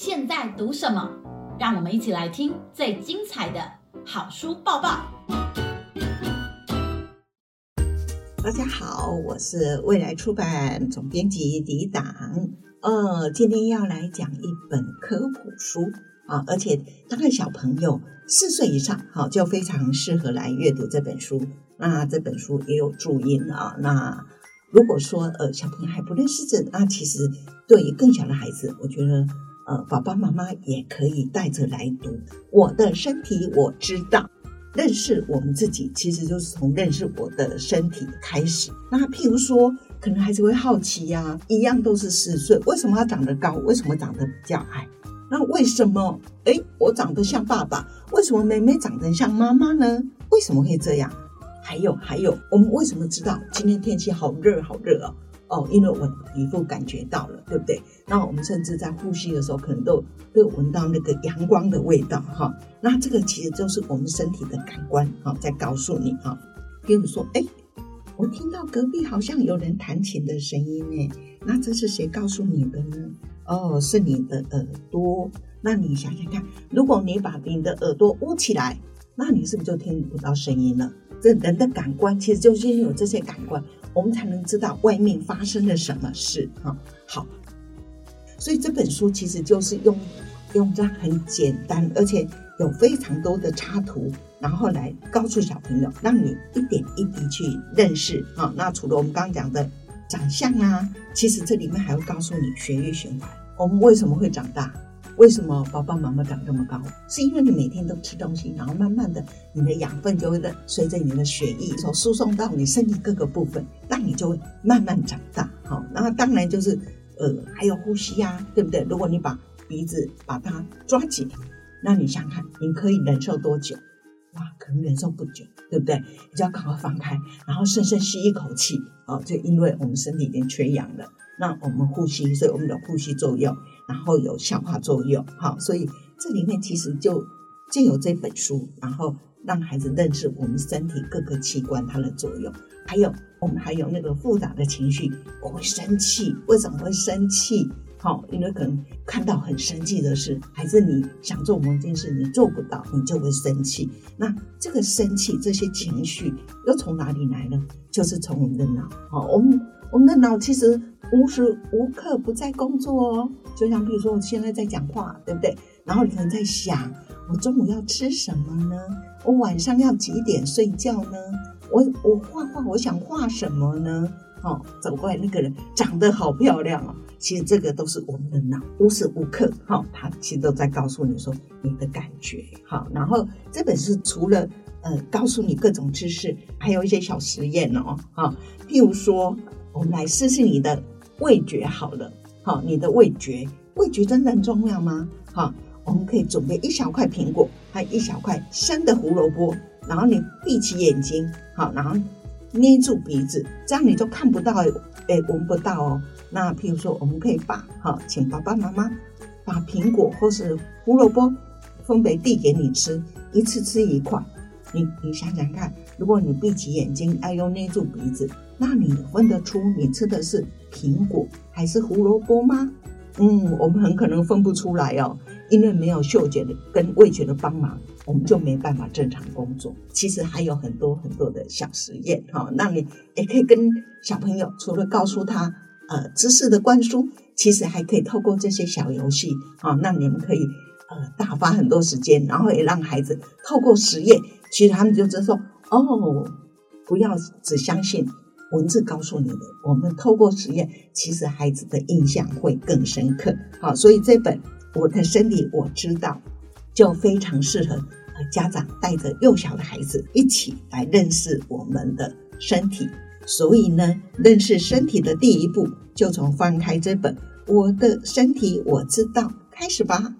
现在读什么？让我们一起来听最精彩的好书报报。大家好，我是未来出版总编辑李党。呃，今天要来讲一本科普书啊，而且当然小朋友四岁以上，好就非常适合来阅读这本书。那这本书也有注音啊。那如果说呃小朋友还不认识字，那其实对于更小的孩子，我觉得呃爸爸妈妈也可以带着来读。我的身体我知道，认识我们自己，其实就是从认识我的身体开始。那譬如说。可能孩子会好奇呀，一样都是四岁，为什么他长得高？为什么长得比较矮？那为什么？哎，我长得像爸爸，为什么妹妹长得像妈妈呢？为什么会这样？还有还有，我们为什么知道今天天气好热好热哦？哦，因为我皮肤感觉到了，对不对？那我们甚至在呼吸的时候，可能都都闻到那个阳光的味道哈。那这个其实就是我们身体的感官哈，在告诉你哈。比如说，哎。我听到隔壁好像有人弹琴的声音哎，那这是谁告诉你的呢？哦，是你的耳朵。那你想想看，如果你把你的耳朵捂起来，那你是不是就听不到声音了？这人的感官其实就是有这些感官，我们才能知道外面发生了什么事啊。好，所以这本书其实就是用用这样很简单，而且。有非常多的插图，然后来告诉小朋友，让你一点一滴去认识啊。那除了我们刚刚讲的长相啊，其实这里面还会告诉你血液循环。我们为什么会长大？为什么爸爸妈妈长这么高？是因为你每天都吃东西，然后慢慢的，你的养分就会随着你的血液所输送到你身体各个部分，那你就会慢慢长大。好，那当然就是呃，还有呼吸呀，对不对？如果你把鼻子把它抓紧。那你想看，你可以忍受多久？可能忍受不久，对不对？你就要赶快放开，然后深深吸一口气，哦，就因为我们身体已经缺氧了。那我们呼吸，所以我们的呼吸作用，然后有消化作用，好，所以这里面其实就就有这本书，然后让孩子认识我们身体各个器官它的作用，还有我们还有那个复杂的情绪，我会生气，为什么会生气？好，因为可能看到很生气的事，还是你想做某件事，你做不到，你就会生气。那这个生气，这些情绪又从哪里来呢？就是从我们的脑。好，我们我们的脑其实无时无刻不在工作哦。就像比如说，我现在在讲话，对不对？然后你可能在想，我中午要吃什么呢？我晚上要几点睡觉呢？我我画画，我想画什么呢？哦，走过来那个人长得好漂亮哦。其实这个都是我们的脑无时无刻，哈，它其实都在告诉你说你的感觉，好。然后这本书除了呃告诉你各种知识，还有一些小实验哦，哈。譬如说，我们来试试你的味觉好了，好，你的味觉，味觉真的很重要吗？哈，我们可以准备一小块苹果，还有一小块生的胡萝卜，然后你闭起眼睛，好，然后捏住鼻子，这样你就看不到，哎，闻不到哦。那譬如说，我们可以把哈，请爸爸妈妈把苹果或是胡萝卜分别递给你吃，一次吃一块。你你想想看，如果你闭起眼睛，哎呦捏住鼻子，那你分得出你吃的是苹果还是胡萝卜吗？嗯，我们很可能分不出来哦，因为没有嗅觉的跟味觉的帮忙，我们就没办法正常工作。其实还有很多很多的小实验哈，那你也可以跟小朋友，除了告诉他。呃，知识的灌输其实还可以透过这些小游戏啊，那你们可以呃打发很多时间，然后也让孩子透过实验，其实他们就知道说哦，不要只相信文字告诉你的，我们透过实验，其实孩子的印象会更深刻。好，所以这本我的身体我知道，就非常适合家长带着幼小的孩子一起来认识我们的身体。所以呢，认识身体的第一步，就从翻开这本《我的身体我知道》开始吧。